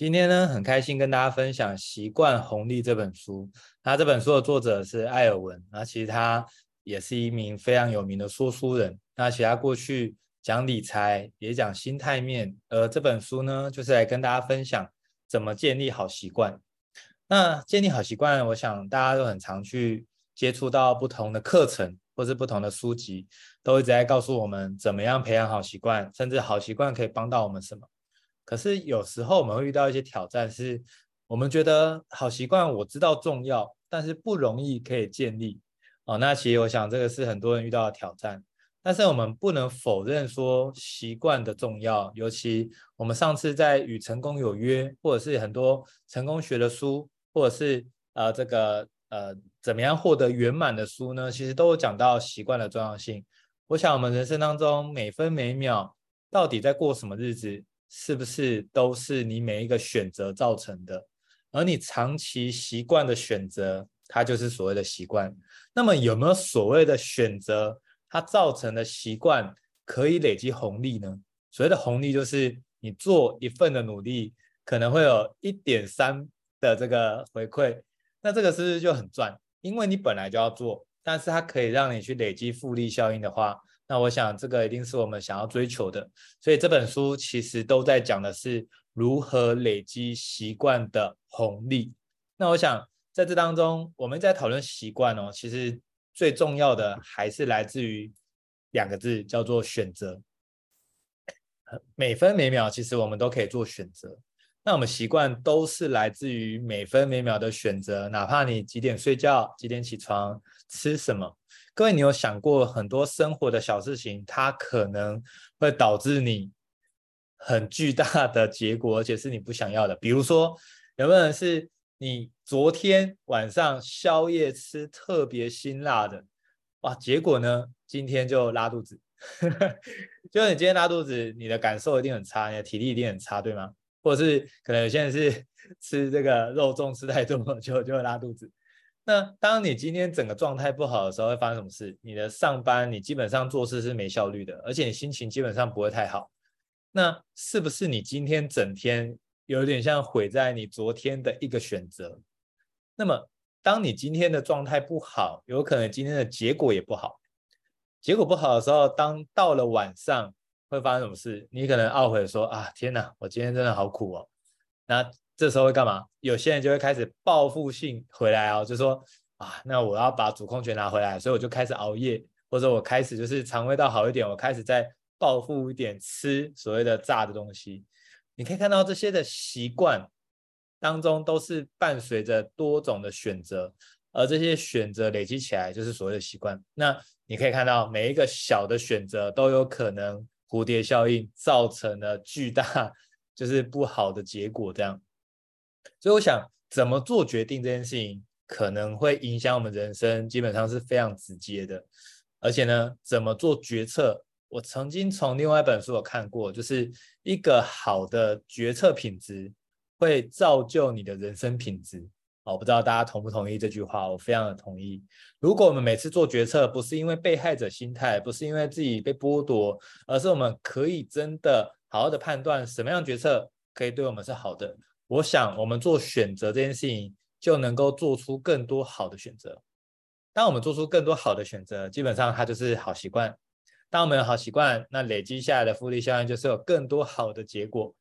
今天呢，很开心跟大家分享《习惯红利》这本书。那这本书的作者是艾尔文，那其实他也是一名非常有名的说书人。那其他过去讲理财，也讲心态面。而这本书呢，就是来跟大家分享怎么建立好习惯。那建立好习惯，我想大家都很常去接触到不同的课程，或是不同的书籍，都一直在告诉我们怎么样培养好习惯，甚至好习惯可以帮到我们什么。可是有时候我们会遇到一些挑战，是我们觉得好习惯我知道重要，但是不容易可以建立。哦，那其实我想这个是很多人遇到的挑战。但是我们不能否认说习惯的重要，尤其我们上次在与成功有约，或者是很多成功学的书，或者是呃这个呃怎么样获得圆满的书呢？其实都有讲到习惯的重要性。我想我们人生当中每分每秒到底在过什么日子，是不是都是你每一个选择造成的？而你长期习惯的选择，它就是所谓的习惯。那么有没有所谓的选择，它造成的习惯可以累积红利呢？所谓的红利就是你做一份的努力，可能会有一点三的这个回馈。那这个是不是就很赚？因为你本来就要做，但是它可以让你去累积复利效应的话。那我想，这个一定是我们想要追求的。所以这本书其实都在讲的是如何累积习惯的红利。那我想，在这当中，我们在讨论习惯哦，其实最重要的还是来自于两个字，叫做选择。每分每秒，其实我们都可以做选择。那我们习惯都是来自于每分每秒的选择，哪怕你几点睡觉、几点起床、吃什么。各位，你有想过很多生活的小事情，它可能会导致你很巨大的结果，而且是你不想要的。比如说，有没有人是你昨天晚上宵夜吃特别辛辣的，哇，结果呢，今天就拉肚子。就你今天拉肚子，你的感受一定很差，你的体力一定很差，对吗？或者是可能有些人是吃这个肉粽吃太多，就就会拉肚子。那当你今天整个状态不好的时候，会发生什么事？你的上班，你基本上做事是没效率的，而且你心情基本上不会太好。那是不是你今天整天有点像毁在你昨天的一个选择？那么，当你今天的状态不好，有可能今天的结果也不好。结果不好的时候，当到了晚上会发生什么事？你可能懊悔说：“啊，天哪，我今天真的好苦哦。”那这时候会干嘛？有些人就会开始报复性回来哦，就说啊，那我要把主控权拿回来，所以我就开始熬夜，或者我开始就是肠胃道好一点，我开始再报复一点吃所谓的炸的东西。你可以看到这些的习惯当中都是伴随着多种的选择，而这些选择累积起来就是所谓的习惯。那你可以看到每一个小的选择都有可能蝴蝶效应造成了巨大 就是不好的结果，这样。所以我想，怎么做决定这件事情，可能会影响我们人生，基本上是非常直接的。而且呢，怎么做决策，我曾经从另外一本书有看过，就是一个好的决策品质会造就你的人生品质。我不知道大家同不同意这句话，我非常的同意。如果我们每次做决策，不是因为被害者心态，不是因为自己被剥夺，而是我们可以真的好好的判断什么样决策可以对我们是好的。我想，我们做选择这件事情，就能够做出更多好的选择。当我们做出更多好的选择，基本上它就是好习惯。当我们有好习惯，那累积下来的复利效应就是有更多好的结果。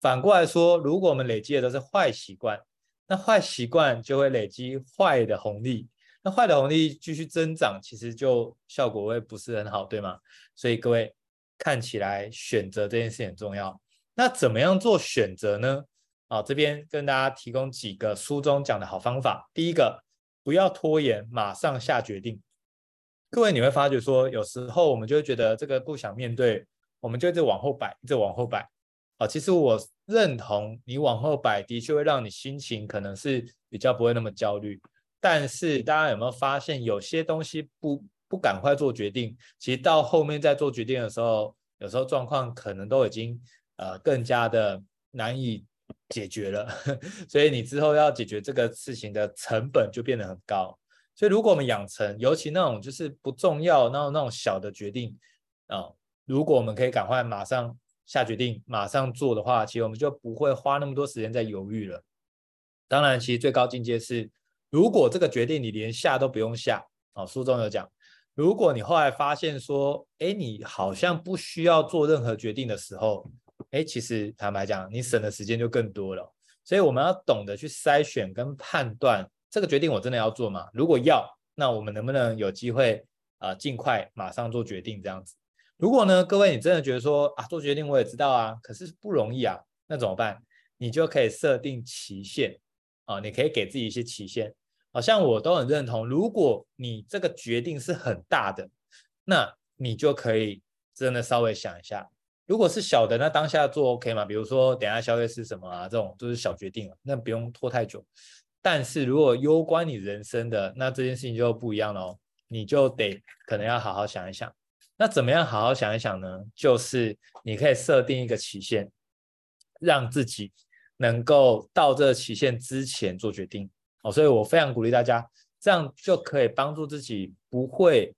反过来说，如果我们累积的都是坏习惯，那坏习惯就会累积坏的红利。那坏的红利继续增长，其实就效果会不是很好，对吗？所以各位看起来选择这件事很重要。那怎么样做选择呢？好，这边跟大家提供几个书中讲的好方法。第一个，不要拖延，马上下决定。各位，你会发觉说，有时候我们就会觉得这个不想面对，我们就一直往后摆，一直往后摆。啊，其实我认同你往后摆的确会让你心情可能是比较不会那么焦虑。但是大家有没有发现，有些东西不不赶快做决定，其实到后面再做决定的时候，有时候状况可能都已经呃更加的难以。解决了，所以你之后要解决这个事情的成本就变得很高。所以如果我们养成，尤其那种就是不重要，那种那种小的决定啊，如果我们可以赶快马上下决定，马上做的话，其实我们就不会花那么多时间在犹豫了。当然，其实最高境界是，如果这个决定你连下都不用下，哦，书中有讲，如果你后来发现说，哎，你好像不需要做任何决定的时候，哎，其实坦白讲，你省的时间就更多了。所以我们要懂得去筛选跟判断，这个决定我真的要做吗？如果要，那我们能不能有机会啊，尽快马上做决定这样子？如果呢，各位你真的觉得说啊，做决定我也知道啊，可是不容易啊，那怎么办？你就可以设定期限。啊，你可以给自己一些期限，好像我都很认同。如果你这个决定是很大的，那你就可以真的稍微想一下。如果是小的，那当下做 OK 嘛？比如说等下消费是什么啊，这种都是小决定了，那不用拖太久。但是如果攸关你人生的，那这件事情就不一样了，你就得可能要好好想一想。那怎么样好好想一想呢？就是你可以设定一个期限，让自己。能够到这个期限之前做决定哦，所以我非常鼓励大家，这样就可以帮助自己不会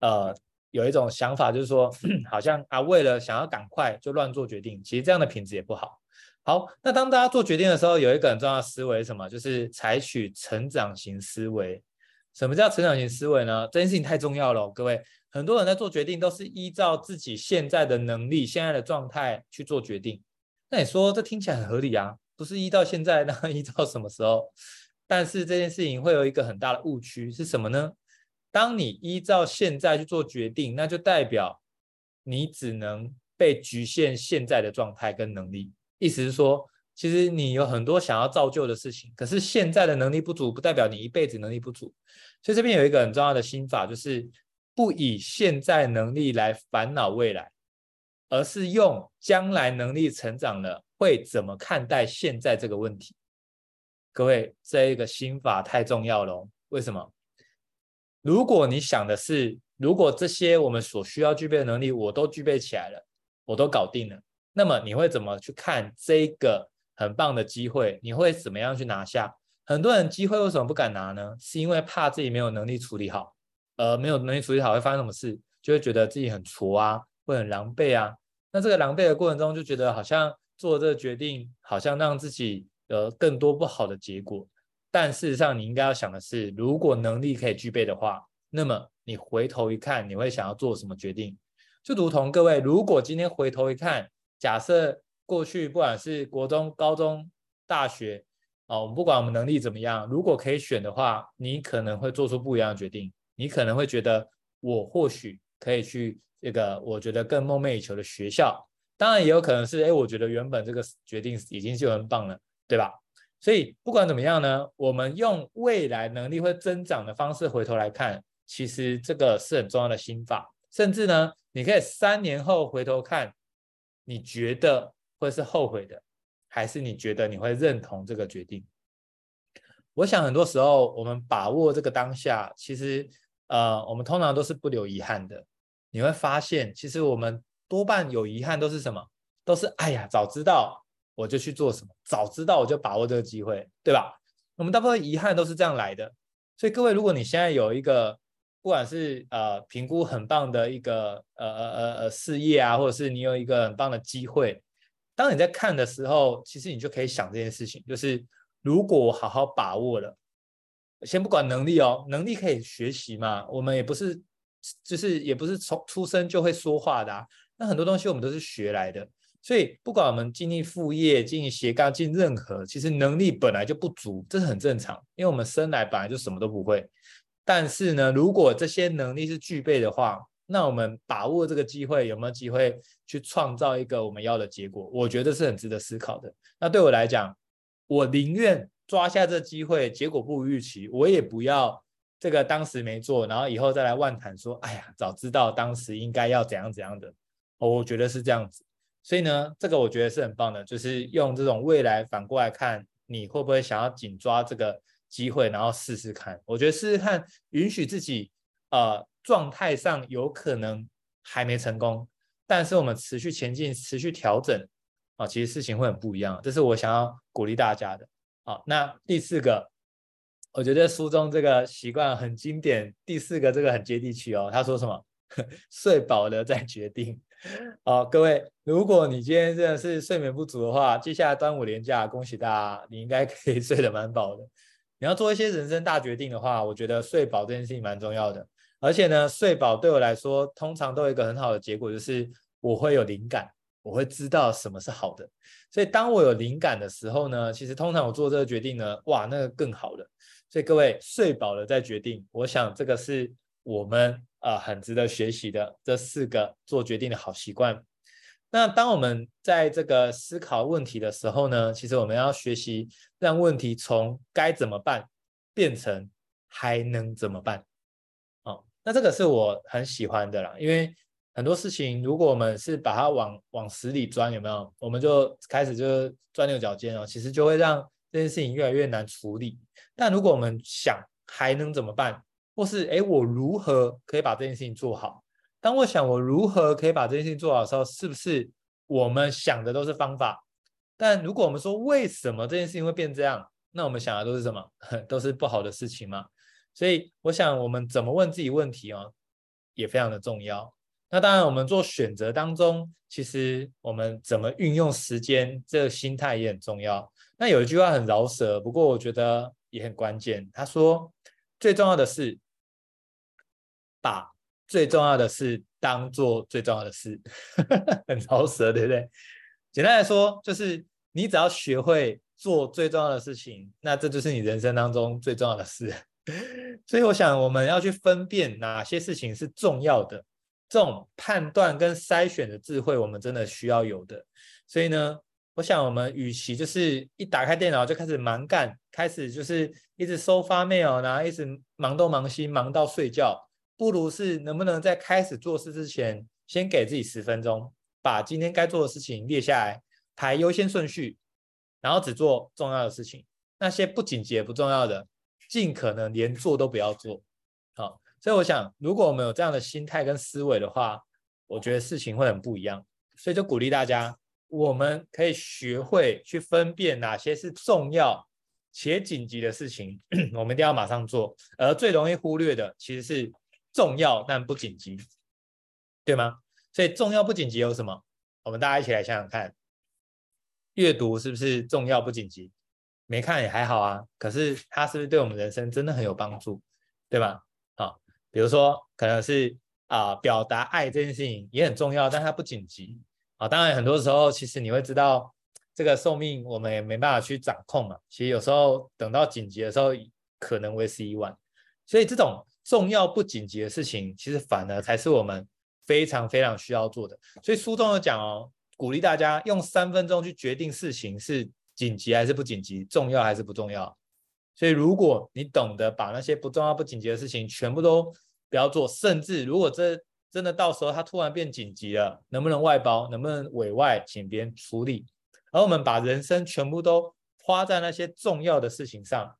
呃有一种想法，就是说 好像啊为了想要赶快就乱做决定，其实这样的品质也不好。好，那当大家做决定的时候，有一个很重要的思维是什么？就是采取成长型思维。什么叫成长型思维呢？这件事情太重要了，各位，很多人在做决定都是依照自己现在的能力、现在的状态去做决定。那你说这听起来很合理啊？不是依照现在，那依照什么时候？但是这件事情会有一个很大的误区是什么呢？当你依照现在去做决定，那就代表你只能被局限现在的状态跟能力。意思是说，其实你有很多想要造就的事情，可是现在的能力不足，不代表你一辈子能力不足。所以这边有一个很重要的心法，就是不以现在能力来烦恼未来，而是用将来能力成长了。会怎么看待现在这个问题？各位，这一个心法太重要了。为什么？如果你想的是，如果这些我们所需要具备的能力我都具备起来了，我都搞定了，那么你会怎么去看这个很棒的机会？你会怎么样去拿下？很多人机会为什么不敢拿呢？是因为怕自己没有能力处理好，呃，没有能力处理好会发生什么事？就会觉得自己很挫啊，会很狼狈啊。那这个狼狈的过程中，就觉得好像。做这个决定，好像让自己呃更多不好的结果。但事实上，你应该要想的是，如果能力可以具备的话，那么你回头一看，你会想要做什么决定？就如同各位，如果今天回头一看，假设过去不管是国中、高中、大学，哦，我们不管我们能力怎么样，如果可以选的话，你可能会做出不一样的决定。你可能会觉得，我或许可以去这个我觉得更梦寐以求的学校。当然也有可能是，哎，我觉得原本这个决定已经就很棒了，对吧？所以不管怎么样呢，我们用未来能力会增长的方式回头来看，其实这个是很重要的心法。甚至呢，你可以三年后回头看，你觉得会是后悔的，还是你觉得你会认同这个决定？我想很多时候我们把握这个当下，其实呃，我们通常都是不留遗憾的。你会发现，其实我们。多半有遗憾都是什么？都是哎呀，早知道我就去做什么，早知道我就把握这个机会，对吧？我们大部分遗憾都是这样来的。所以各位，如果你现在有一个不管是呃评估很棒的一个呃呃呃呃事业啊，或者是你有一个很棒的机会，当你在看的时候，其实你就可以想这件事情，就是如果我好好把握了，先不管能力哦，能力可以学习嘛，我们也不是就是也不是从出生就会说话的啊。那很多东西我们都是学来的，所以不管我们经历副业、经营斜杠、进任何，其实能力本来就不足，这是很正常，因为我们生来本来就什么都不会。但是呢，如果这些能力是具备的话，那我们把握这个机会，有没有机会去创造一个我们要的结果？我觉得是很值得思考的。那对我来讲，我宁愿抓下这机会，结果不如预期，我也不要。这个当时没做，然后以后再来万谈说，哎呀，早知道当时应该要怎样怎样的。我觉得是这样子，所以呢，这个我觉得是很棒的，就是用这种未来反过来看，你会不会想要紧抓这个机会，然后试试看？我觉得试试看，允许自己呃状态上有可能还没成功，但是我们持续前进，持续调整啊，其实事情会很不一样。这是我想要鼓励大家的。好，那第四个，我觉得书中这个习惯很经典，第四个这个很接地气哦。他说什么？睡饱了再决定。好，各位，如果你今天真的是睡眠不足的话，接下来端午连假，恭喜大家，你应该可以 睡得蛮饱的。你要做一些人生大决定的话，我觉得睡饱这件事情蛮重要的。而且呢，睡饱对我来说，通常都有一个很好的结果，就是我会有灵感，我会知道什么是好的。所以当我有灵感的时候呢，其实通常我做这个决定呢，哇，那个更好了。所以各位睡饱了再决定，我想这个是我们、呃、很值得学习的这四个做决定的好习惯。那当我们在这个思考问题的时候呢，其实我们要学习让问题从该怎么办变成还能怎么办。哦，那这个是我很喜欢的啦，因为很多事情如果我们是把它往往死里钻，有没有？我们就开始就是钻牛角尖哦，其实就会让这件事情越来越难处理。但如果我们想还能怎么办，或是诶，我如何可以把这件事情做好？当我想我如何可以把这件事情做好的时候，是不是我们想的都是方法？但如果我们说为什么这件事情会变这样，那我们想的都是什么？都是不好的事情吗？所以我想我们怎么问自己问题哦，也非常的重要。那当然，我们做选择当中，其实我们怎么运用时间，这个心态也很重要。那有一句话很饶舌，不过我觉得也很关键。他说，最重要的是把。最重要的是当做最重要的事，很饶舌，对不对？简单来说，就是你只要学会做最重要的事情，那这就是你人生当中最重要的事。所以，我想我们要去分辨哪些事情是重要的，这种判断跟筛选的智慧，我们真的需要有的。所以呢，我想我们与其就是一打开电脑就开始忙干，开始就是一直收发 mail，然后一直忙东忙西，忙到睡觉。不如是能不能在开始做事之前，先给自己十分钟，把今天该做的事情列下来，排优先顺序，然后只做重要的事情，那些不紧急也不重要的，尽可能连做都不要做。好，所以我想，如果我们有这样的心态跟思维的话，我觉得事情会很不一样。所以就鼓励大家，我们可以学会去分辨哪些是重要且紧急的事情，我们一定要马上做，而最容易忽略的其实是。重要但不紧急，对吗？所以重要不紧急有什么？我们大家一起来想想看，阅读是不是重要不紧急？没看也还好啊，可是它是不是对我们人生真的很有帮助，对吧？好，比如说可能是啊、表达爱这件事情也很重要，但它不紧急啊。当然很多时候其实你会知道，这个寿命我们也没办法去掌控嘛。其实有时候等到紧急的时候，可能为时已晚。所以这种。重要不紧急的事情，其实反而才是我们非常非常需要做的。所以书中有讲哦，鼓励大家用三分钟去决定事情是紧急还是不紧急，重要还是不重要。所以如果你懂得把那些不重要不紧急的事情全部都不要做，甚至如果这真的到时候它突然变紧急了，能不能外包，能不能委外请别人处理？而我们把人生全部都花在那些重要的事情上。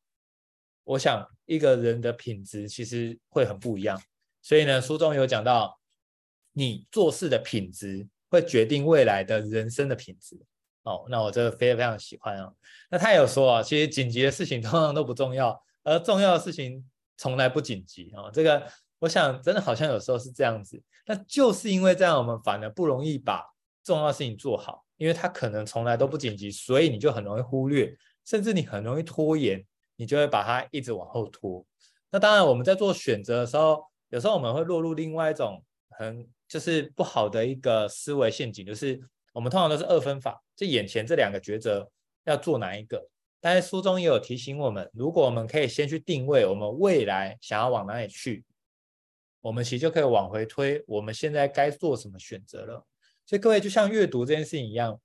我想一个人的品质其实会很不一样，所以呢，书中有讲到，你做事的品质会决定未来的人生的品质。哦，那我这个非常非常喜欢哦。那他有说啊，其实紧急的事情通常都不重要，而重要的事情从来不紧急哦。这个我想真的好像有时候是这样子，那就是因为这样，我们反而不容易把重要事情做好，因为它可能从来都不紧急，所以你就很容易忽略，甚至你很容易拖延。你就会把它一直往后拖。那当然，我们在做选择的时候，有时候我们会落入另外一种很就是不好的一个思维陷阱，就是我们通常都是二分法，就眼前这两个抉择要做哪一个。但是书中也有提醒我们，如果我们可以先去定位我们未来想要往哪里去，我们其实就可以往回推我们现在该做什么选择了。所以各位，就像阅读这件事情一样。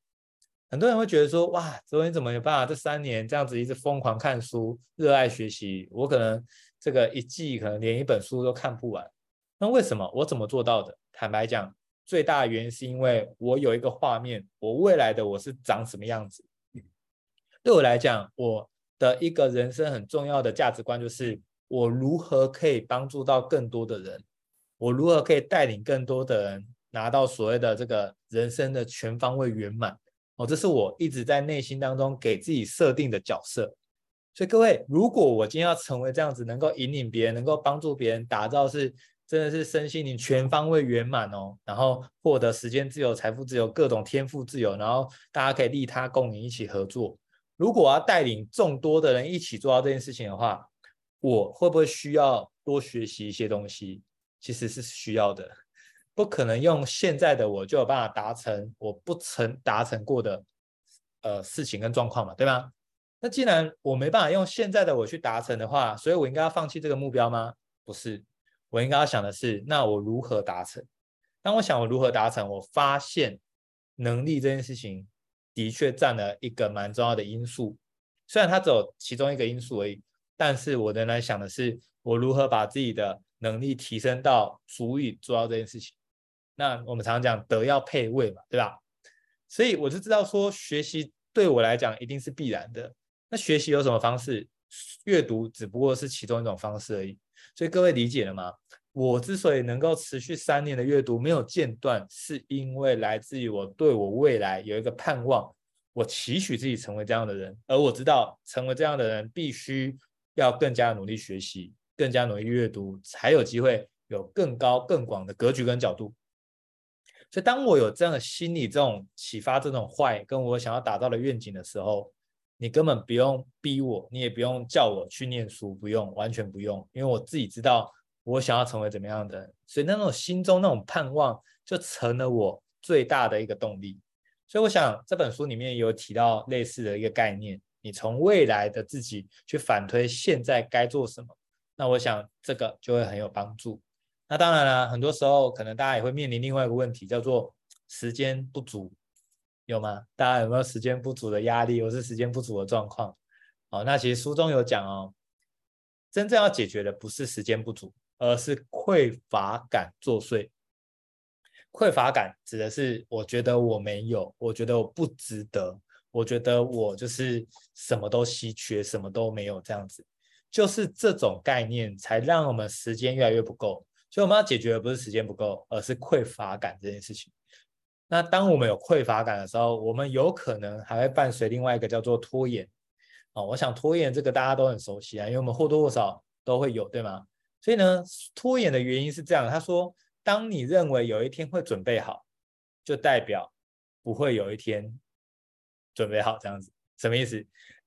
很多人会觉得说，哇，哲维你怎么有办法这三年这样子一直疯狂看书，热爱学习？我可能这个一季可能连一本书都看不完。那为什么？我怎么做到的？坦白讲，最大的原因是因为我有一个画面，我未来的我是长什么样子。对我来讲，我的一个人生很重要的价值观就是，我如何可以帮助到更多的人，我如何可以带领更多的人拿到所谓的这个人生的全方位圆满。哦，这是我一直在内心当中给自己设定的角色。所以各位，如果我今天要成为这样子，能够引领别人，能够帮助别人，打造是真的是身心灵全方位圆满哦，然后获得时间自由、财富自由、各种天赋自由，然后大家可以利他共赢，一起合作。如果我要带领众多的人一起做到这件事情的话，我会不会需要多学习一些东西？其实是需要的，不可能用现在的我就有办法达成我不曾达成过的呃事情跟状况嘛，对吗？那既然我没办法用现在的我去达成的话，所以我应该要放弃这个目标吗？不是，我应该要想的是，那我如何达成？当我想我如何达成，我发现能力这件事情的确占了一个蛮重要的因素，虽然它只有其中一个因素而已，但是我仍然想的是，我如何把自己的能力提升到足以做到这件事情。那我们常常讲德要配位嘛，对吧？所以我就知道说，学习对我来讲一定是必然的。那学习有什么方式？阅读只不过是其中一种方式而已。所以各位理解了吗？我之所以能够持续三年的阅读没有间断，是因为来自于我对我未来有一个盼望，我期许自己成为这样的人，而我知道成为这样的人必须要更加努力学习，更加努力阅读，才有机会有更高更广的格局跟角度。所以当我有这样的心理这种启发，这种坏跟我想要达到的愿景的时候，你根本不用逼我，你也不用叫我去念书，不用，完全不用，因为我自己知道我想要成为怎么样的人，所以那种心中那种盼望就成了我最大的一个动力。所以我想这本书里面有提到类似的一个概念，你从未来的自己去反推现在该做什么，那我想这个就会很有帮助。那当然了，很多时候可能大家也会面临另外一个问题，叫做时间不足。有吗？大家有没有时间不足的压力，或是时间不足的状况？哦，那其实书中有讲哦，真正要解决的不是时间不足，而是匮乏感作祟。匮乏感指的是我觉得我没有，我觉得我不值得，我觉得我就是什么都稀缺，什么都没有这样子，就是这种概念才让我们时间越来越不够。所以我们要解决的不是时间不够，而是匮乏感这件事情。那当我们有匮乏感的时候，我们有可能还会伴随另外一个叫做拖延。哦，我想拖延这个大家都很熟悉啊，因为我们或多或少都会有，对吗？所以呢，拖延的原因是这样，他说，当你认为有一天会准备好，就代表不会有一天准备好，这样子什么意思？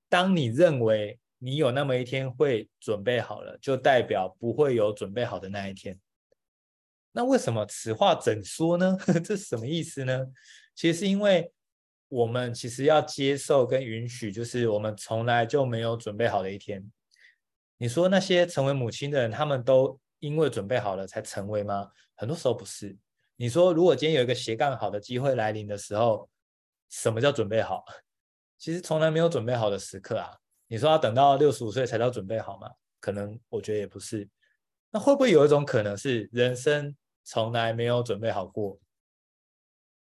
当你认为你有那么一天会准备好了，就代表不会有准备好的那一天。那为什么此话怎说呢？这是什么意思呢？其实是因为我们其实要接受跟允许，就是我们从来就没有准备好的一天。你说那些成为母亲的人，他们都因为准备好了才成为吗？很多时候不是。你说如果今天有一个斜杠好的机会来临的时候，什么叫准备好？其实从来没有准备好的时刻啊。你说要等到六十五岁才叫准备好吗？可能我觉得也不是。那会不会有一种可能是人生从来没有准备好过？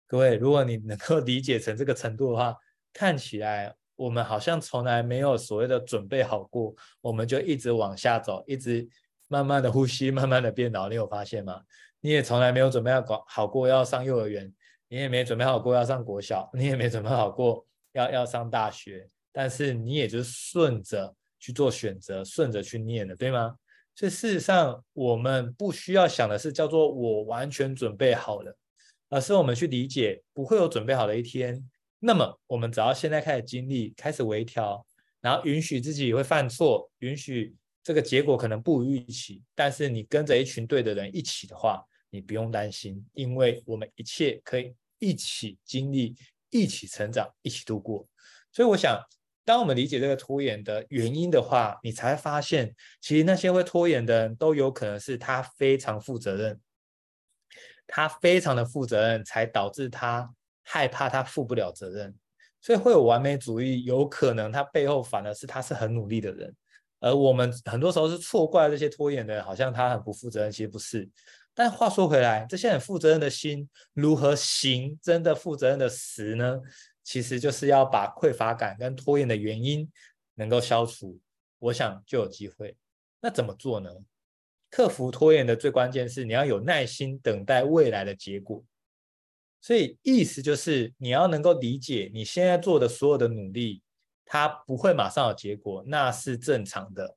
各位，如果你能够理解成这个程度的话，看起来我们好像从来没有所谓的准备好过，我们就一直往下走，一直慢慢的呼吸，慢慢的变老。你有发现吗？你也从来没有准备要搞好过要上幼儿园，你也没准备好过要上国小，你也没准备好过要要上大学，但是你也就顺着去做选择，顺着去念了，对吗？所以事实上，我们不需要想的是叫做我完全准备好了，而是我们去理解不会有准备好的一天。那么，我们只要现在开始经历，开始微调，然后允许自己会犯错，允许这个结果可能不如预期，但是你跟着一群对的人一起的话，你不用担心，因为我们一切可以一起经历，一起成长，一起度过。所以，我想。当我们理解这个拖延的原因的话，你才会发现，其实那些会拖延的人都有可能是他非常负责任，他非常的负责任，才导致他害怕他负不了责任，所以会有完美主义。有可能他背后反而是他是很努力的人，而我们很多时候是错怪这些拖延的人，好像他很不负责任，其实不是。但话说回来，这些很负责任的心如何行真的负责任的实呢？其实就是要把匮乏感跟拖延的原因能够消除，我想就有机会。那怎么做呢？克服拖延的最关键是你要有耐心等待未来的结果。所以意思就是你要能够理解你现在做的所有的努力，它不会马上有结果，那是正常的。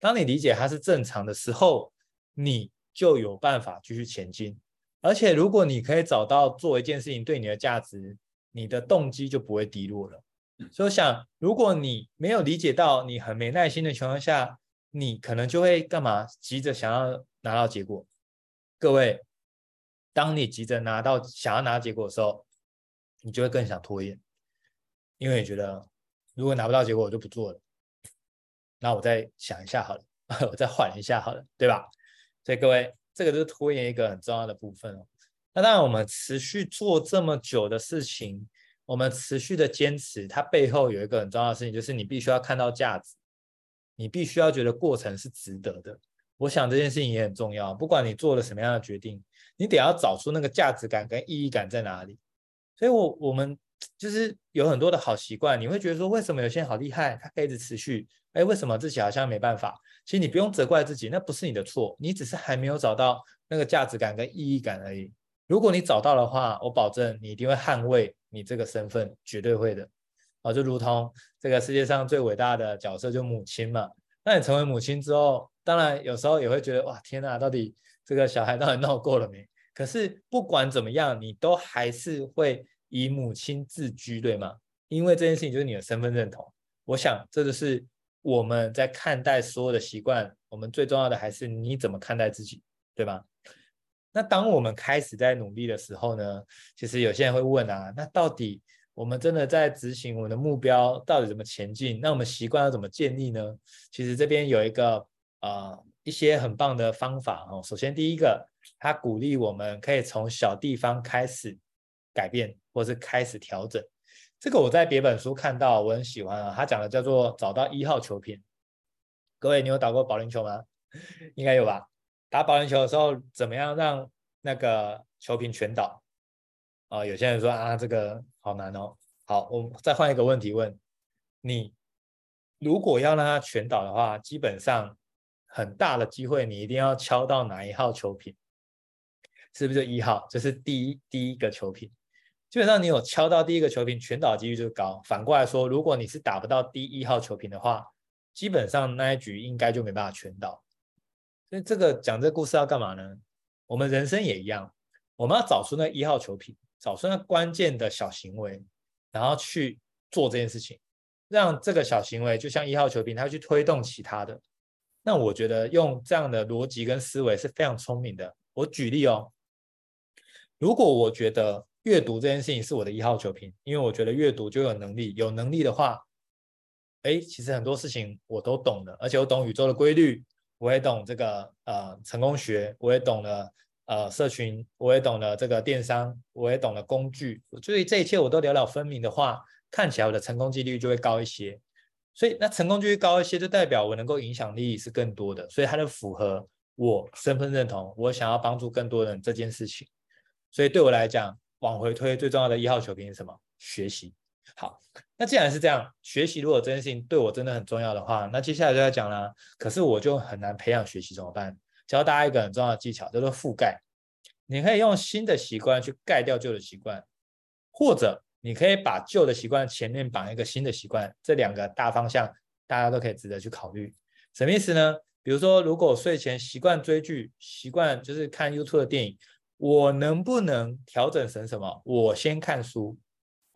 当你理解它是正常的时候，你就有办法继续前进。而且，如果你可以找到做一件事情对你的价值，你的动机就不会低落了。所以我想，如果你没有理解到你很没耐心的情况下，你可能就会干嘛？急着想要拿到结果。各位，当你急着拿到想要拿到结果的时候，你就会更想拖延，因为你觉得如果拿不到结果，我就不做了。那我再想一下好了，我再缓一下好了，对吧？所以各位。这个就是拖延一个很重要的部分哦。那当然，我们持续做这么久的事情，我们持续的坚持，它背后有一个很重要的事情，就是你必须要看到价值，你必须要觉得过程是值得的。我想这件事情也很重要。不管你做了什么样的决定，你得要找出那个价值感跟意义感在哪里。所以我，我们就是有很多的好习惯，你会觉得说，为什么有些人好厉害，他可以一直持续？哎，为什么自己好像没办法？其实你不用责怪自己，那不是你的错，你只是还没有找到那个价值感跟意义感而已。如果你找到的话，我保证你一定会捍卫你这个身份，绝对会的。啊，就如同这个世界上最伟大的角色就母亲嘛。那你成为母亲之后，当然有时候也会觉得哇，天哪，到底这个小孩到底闹够了没？可是不管怎么样，你都还是会以母亲自居，对吗？因为这件事情就是你的身份认同。我想这就是。我们在看待所有的习惯，我们最重要的还是你怎么看待自己，对吧？那当我们开始在努力的时候呢，其实有些人会问啊，那到底我们真的在执行我们的目标，到底怎么前进？那我们习惯要怎么建立呢？其实这边有一个呃一些很棒的方法哦。首先第一个，他鼓励我们可以从小地方开始改变，或是开始调整。这个我在别本书看到，我很喜欢啊。他讲的叫做找到一号球品。各位，你有打过保龄球吗？应该有吧。打保龄球的时候，怎么样让那个球瓶全倒？啊、有些人说啊，这个好难哦。好，我们再换一个问题问你：如果要让它全倒的话，基本上很大的机会，你一定要敲到哪一号球品？是不是一号？这、是第一第一个球品。基本上你有敲到第一个球瓶，全倒的几率就高。反过来说，如果你是打不到第一号球瓶的话，基本上那一局应该就没办法全倒。所以这个讲这个故事要干嘛呢？我们人生也一样，我们要找出那一号球瓶，找出那关键的小行为，然后去做这件事情，让这个小行为就像一号球瓶，它去推动其他的。那我觉得用这样的逻辑跟思维是非常聪明的。我举例哦，如果我觉得。阅读这件事情是我的一号球瓶，因为我觉得阅读就有能力，有能力的话，哎，其实很多事情我都懂的，而且我懂宇宙的规律，我也懂这个呃成功学，我也懂了呃社群，我也懂了这个电商，我也懂了工具，所以这一切我都了了分明的话，看起来我的成功几率就会高一些。所以那成功几率高一些，就代表我能够影响力是更多的，所以它就符合我身份认同，我想要帮助更多人这件事情。所以对我来讲。往回推，最重要的一号球瓶是什么？学习。好，那既然是这样，学习如果这件事情对我真的很重要的话，那接下来就要讲了。可是我就很难培养学习怎么办？教大家一个很重要的技巧，叫做覆盖。你可以用新的习惯去盖掉旧的习惯，或者你可以把旧的习惯前面绑一个新的习惯。这两个大方向，大家都可以值得去考虑。什么意思呢？比如说，如果睡前习惯追剧，习惯就是看 YouTube 的电影。我能不能调整成什么？我先看书，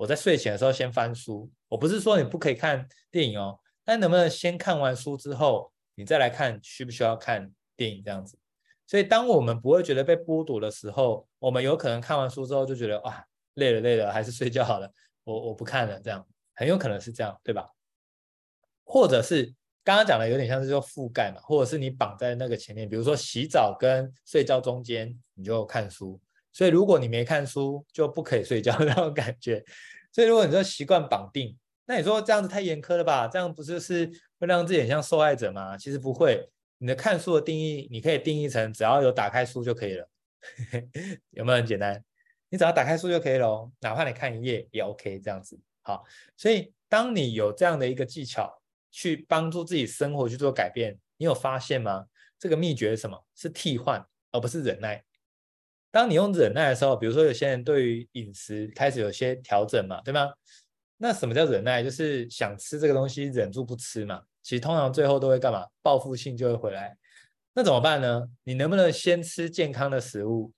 我在睡前的时候先翻书。我不是说你不可以看电影哦，但能不能先看完书之后，你再来看需不需要看电影这样子？所以，当我们不会觉得被剥夺的时候，我们有可能看完书之后就觉得哇，累了累了，还是睡觉好了，我我不看了，这样很有可能是这样，对吧？或者是。刚刚讲的有点像是说覆盖嘛，或者是你绑在那个前面，比如说洗澡跟睡觉中间，你就看书。所以如果你没看书，就不可以睡觉那种感觉。所以如果你说习惯绑定，那你说这样子太严苛了吧？这样不就是会让自己很像受害者吗？其实不会。你的看书的定义，你可以定义成只要有打开书就可以了，有没有很简单？你只要打开书就可以了，哪怕你看一页也 OK 这样子。好，所以当你有这样的一个技巧。去帮助自己生活去做改变，你有发现吗？这个秘诀是什么？是替换，而不是忍耐。当你用忍耐的时候，比如说有些人对于饮食开始有些调整嘛，对吗？那什么叫忍耐？就是想吃这个东西，忍住不吃嘛。其实通常最后都会干嘛？报复性就会回来。那怎么办呢？你能不能先吃健康的食物，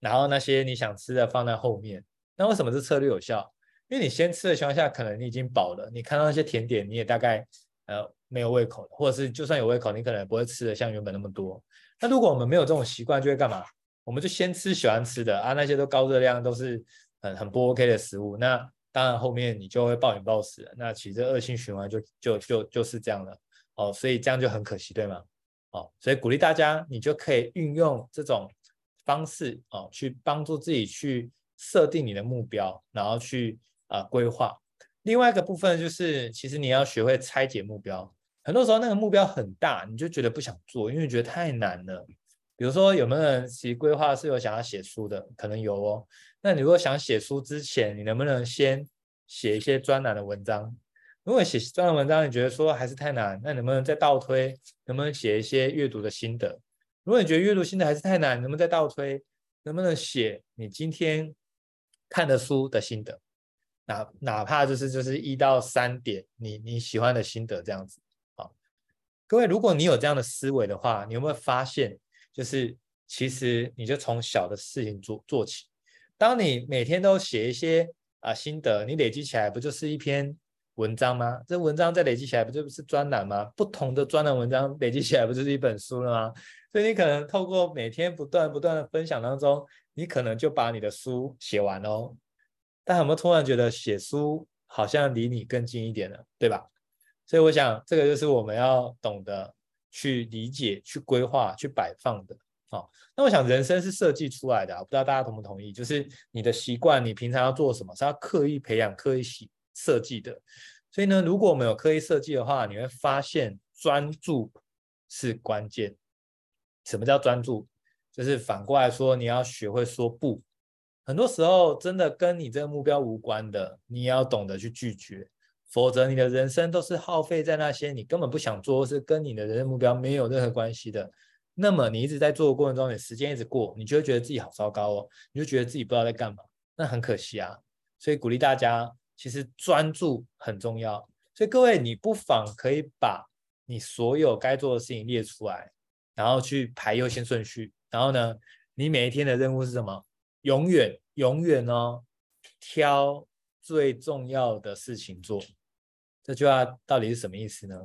然后那些你想吃的放在后面？那为什么这策略有效？因为你先吃的情况下，可能你已经饱了，你看到那些甜点，你也大概呃没有胃口，或者是就算有胃口，你可能不会吃的像原本那么多。那如果我们没有这种习惯，就会干嘛？我们就先吃喜欢吃的啊，那些都高热量，都是很很不 OK 的食物。那当然后面你就会暴饮暴食，那其实恶性循环就就就就是这样了哦，所以这样就很可惜，对吗？哦，所以鼓励大家，你就可以运用这种方式哦，去帮助自己去设定你的目标，然后去。啊，规划。另外一个部分就是，其实你要学会拆解目标。很多时候那个目标很大，你就觉得不想做，因为觉得太难了。比如说，有没有人其实规划是有想要写书的？可能有哦。那你如果想写书之前，你能不能先写一些专栏的文章？如果写专栏文章你觉得说还是太难，那能不能再倒推？能不能写一些阅读的心得？如果你觉得阅读心得还是太难，能不能再倒推？能不能写你今天看的书的心得？哪哪怕就是就是一到三点，你你喜欢的心得这样子，好，各位，如果你有这样的思维的话，你有没有发现，就是其实你就从小的事情做做起。当你每天都写一些啊心得，你累积起来不就是一篇文章吗？这文章再累积起来不就是专栏吗？不同的专栏文章累积起来不就是一本书了吗？所以你可能透过每天不断不断的分享当中，你可能就把你的书写完喽。但有没有突然觉得写书好像离你更近一点了，对吧？所以我想，这个就是我们要懂得去理解、去规划、去摆放的。好，那我想人生是设计出来的，不知道大家同不同意？就是你的习惯，你平常要做什么，是要刻意培养、刻意设计的。所以呢，如果我们有刻意设计的话，你会发现专注是关键。什么叫专注？就是反过来说，你要学会说不。很多时候，真的跟你这个目标无关的，你要懂得去拒绝，否则你的人生都是耗费在那些你根本不想做，或是跟你的人生目标没有任何关系的。那么你一直在做的过程中，你时间一直过，你就会觉得自己好糟糕哦，你就觉得自己不知道在干嘛，那很可惜啊。所以鼓励大家，其实专注很重要。所以各位，你不妨可以把你所有该做的事情列出来，然后去排优先顺序。然后呢，你每一天的任务是什么？永远永远哦，挑最重要的事情做。这句话到底是什么意思呢？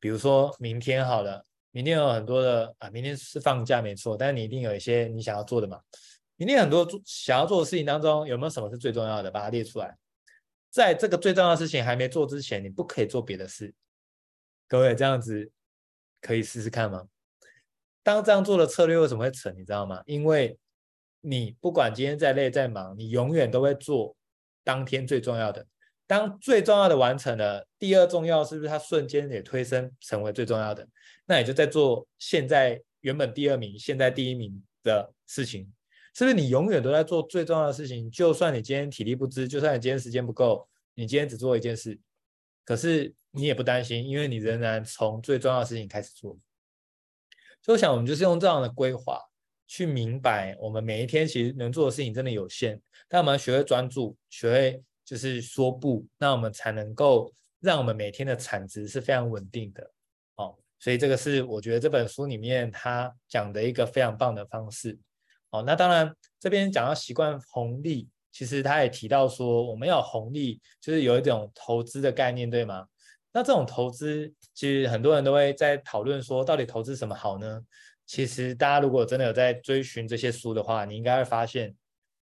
比如说明天好了，明天有很多的啊，明天是放假没错，但是你一定有一些你想要做的嘛。明天很多做想要做的事情当中，有没有什么是最重要的？把它列出来。在这个最重要的事情还没做之前，你不可以做别的事。各位这样子可以试试看吗？当这样做的策略为什么会成？你知道吗？因为你不管今天再累再忙，你永远都会做当天最重要的。当最重要的完成了，第二重要是不是它瞬间也推升成为最重要的？那也就在做现在原本第二名，现在第一名的事情，是不是？你永远都在做最重要的事情，就算你今天体力不支，就算你今天时间不够，你今天只做一件事，可是你也不担心，因为你仍然从最重要的事情开始做。所以我想，我们就是用这样的规划。去明白，我们每一天其实能做的事情真的有限，但我们学会专注，学会就是说不，那我们才能够让我们每天的产值是非常稳定的。哦，所以这个是我觉得这本书里面他讲的一个非常棒的方式。哦，那当然这边讲到习惯红利，其实他也提到说，我们要红利，就是有一种投资的概念，对吗？那这种投资，其实很多人都会在讨论说，到底投资什么好呢？其实，大家如果真的有在追寻这些书的话，你应该会发现，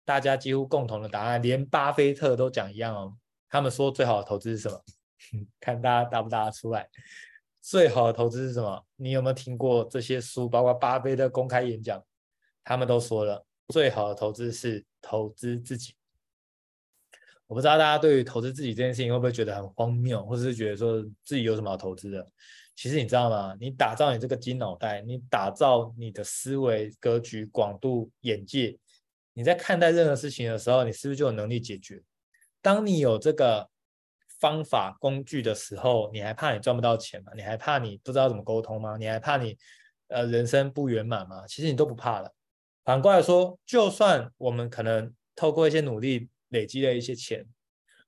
大家几乎共同的答案，连巴菲特都讲一样哦。他们说最好的投资是什么？看大家答不答得出来。最好的投资是什么？你有没有听过这些书？包括巴菲特公开演讲，他们都说了，最好的投资是投资自己。我不知道大家对于投资自己这件事情会不会觉得很荒谬，或者是觉得说自己有什么好投资的？其实你知道吗？你打造你这个金脑袋，你打造你的思维格局、广度、眼界，你在看待任何事情的时候，你是不是就有能力解决？当你有这个方法工具的时候，你还怕你赚不到钱吗？你还怕你不知道怎么沟通吗？你还怕你呃人生不圆满吗？其实你都不怕了。反过来说，就算我们可能透过一些努力累积了一些钱，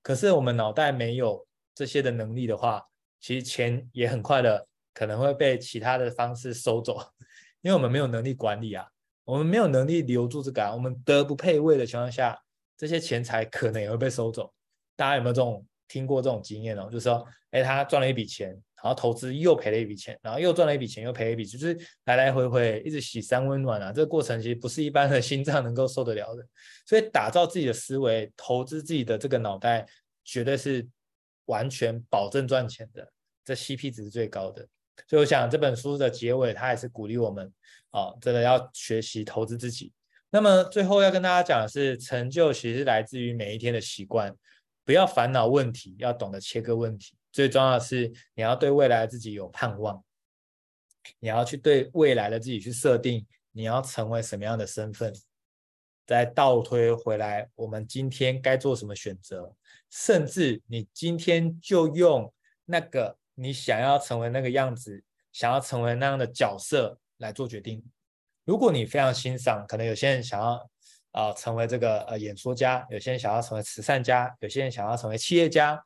可是我们脑袋没有这些的能力的话。其实钱也很快的可能会被其他的方式收走，因为我们没有能力管理啊，我们没有能力留住这个啊，我们德不配位的情况下，这些钱财可能也会被收走。大家有没有这种听过这种经验哦？就是说，哎，他赚了一笔钱，然后投资又赔了一笔钱，然后又赚了一笔钱，又赔一笔，就是来来回回一直洗三温暖啊。这个过程其实不是一般的心脏能够受得了的。所以，打造自己的思维，投资自己的这个脑袋，绝对是完全保证赚钱的，这 CP 值是最高的。所以，我想这本书的结尾，它也是鼓励我们啊，真的要学习投资自己。那么，最后要跟大家讲的是，成就其实来自于每一天的习惯。不要烦恼问题，要懂得切割问题。最重要的是，你要对未来自己有盼望，你要去对未来的自己去设定，你要成为什么样的身份。再倒推回来，我们今天该做什么选择？甚至你今天就用那个。你想要成为那个样子，想要成为那样的角色来做决定。如果你非常欣赏，可能有些人想要啊、成为这个呃演说家，有些人想要成为慈善家，有些人想要成为企业家。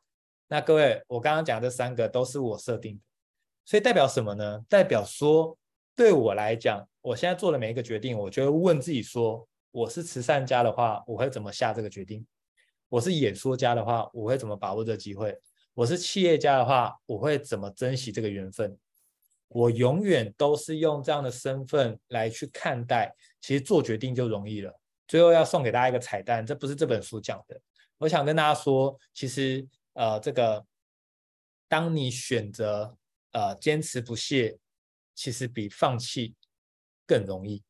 那各位，我刚刚讲这三个都是我设定的，所以代表什么呢？代表说，对我来讲，我现在做的每一个决定，我就会问自己说：我是慈善家的话，我会怎么下这个决定？我是演说家的话，我会怎么把握这个机会？我是企业家的话，我会怎么珍惜这个缘分？我永远都是用这样的身份来去看待，其实做决定就容易了。最后要送给大家一个彩蛋，这不是这本书讲的。我想跟大家说，其实呃，这个当你选择呃坚持不懈，其实比放弃更容易。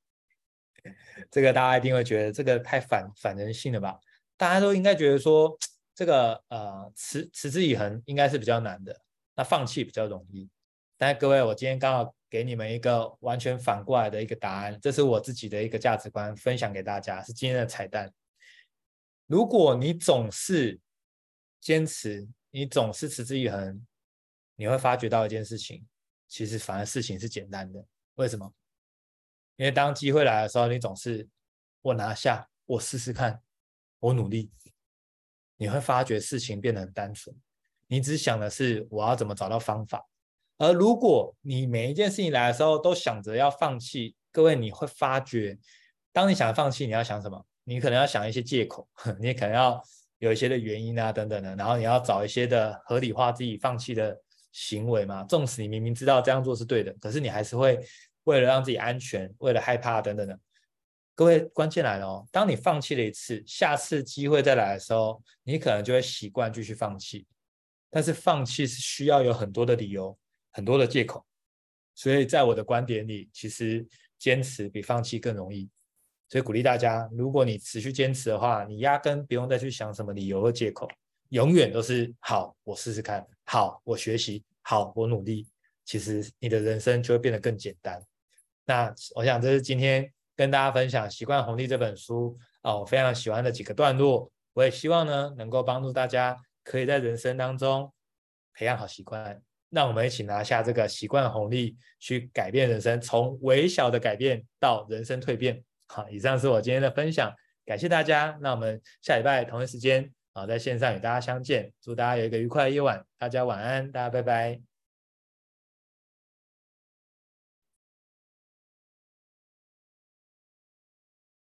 这个大家一定会觉得这个太反反人性了吧？大家都应该觉得说。这个呃，持持之以恒应该是比较难的，那放弃比较容易。但是各位，我今天刚好给你们一个完全反过来的一个答案，这是我自己的一个价值观，分享给大家，是今天的彩蛋。如果你总是坚持，你总是持之以恒，你会发觉到一件事情，其实反而事情是简单的。为什么？因为当机会来的时候，你总是我拿下，我试试看，我努力。你会发觉事情变得很单纯，你只想的是我要怎么找到方法。而如果你每一件事情来的时候都想着要放弃，各位你会发觉，当你想放弃，你要想什么？你可能要想一些借口，你可能要有一些的原因啊等等的，然后你要找一些的合理化自己放弃的行为嘛。纵使你明明知道这样做是对的，可是你还是会为了让自己安全，为了害怕等等的。各位，关键来了哦！当你放弃了一次，下次机会再来的时候，你可能就会习惯继续放弃。但是放弃是需要有很多的理由、很多的借口。所以在我的观点里，其实坚持比放弃更容易。所以鼓励大家，如果你持续坚持的话，你压根不用再去想什么理由和借口，永远都是好，我试试看，好，我学习，好，我努力。其实你的人生就会变得更简单。那我想这是今天。跟大家分享《习惯红利》这本书啊，我非常喜欢的几个段落，我也希望呢能够帮助大家，可以在人生当中培养好习惯。让我们一起拿下这个习惯红利，去改变人生，从微小的改变到人生蜕变。好，以上是我今天的分享，感谢大家。那我们下礼拜同一时间啊，在线上与大家相见。祝大家有一个愉快的夜晚，大家晚安，大家拜拜。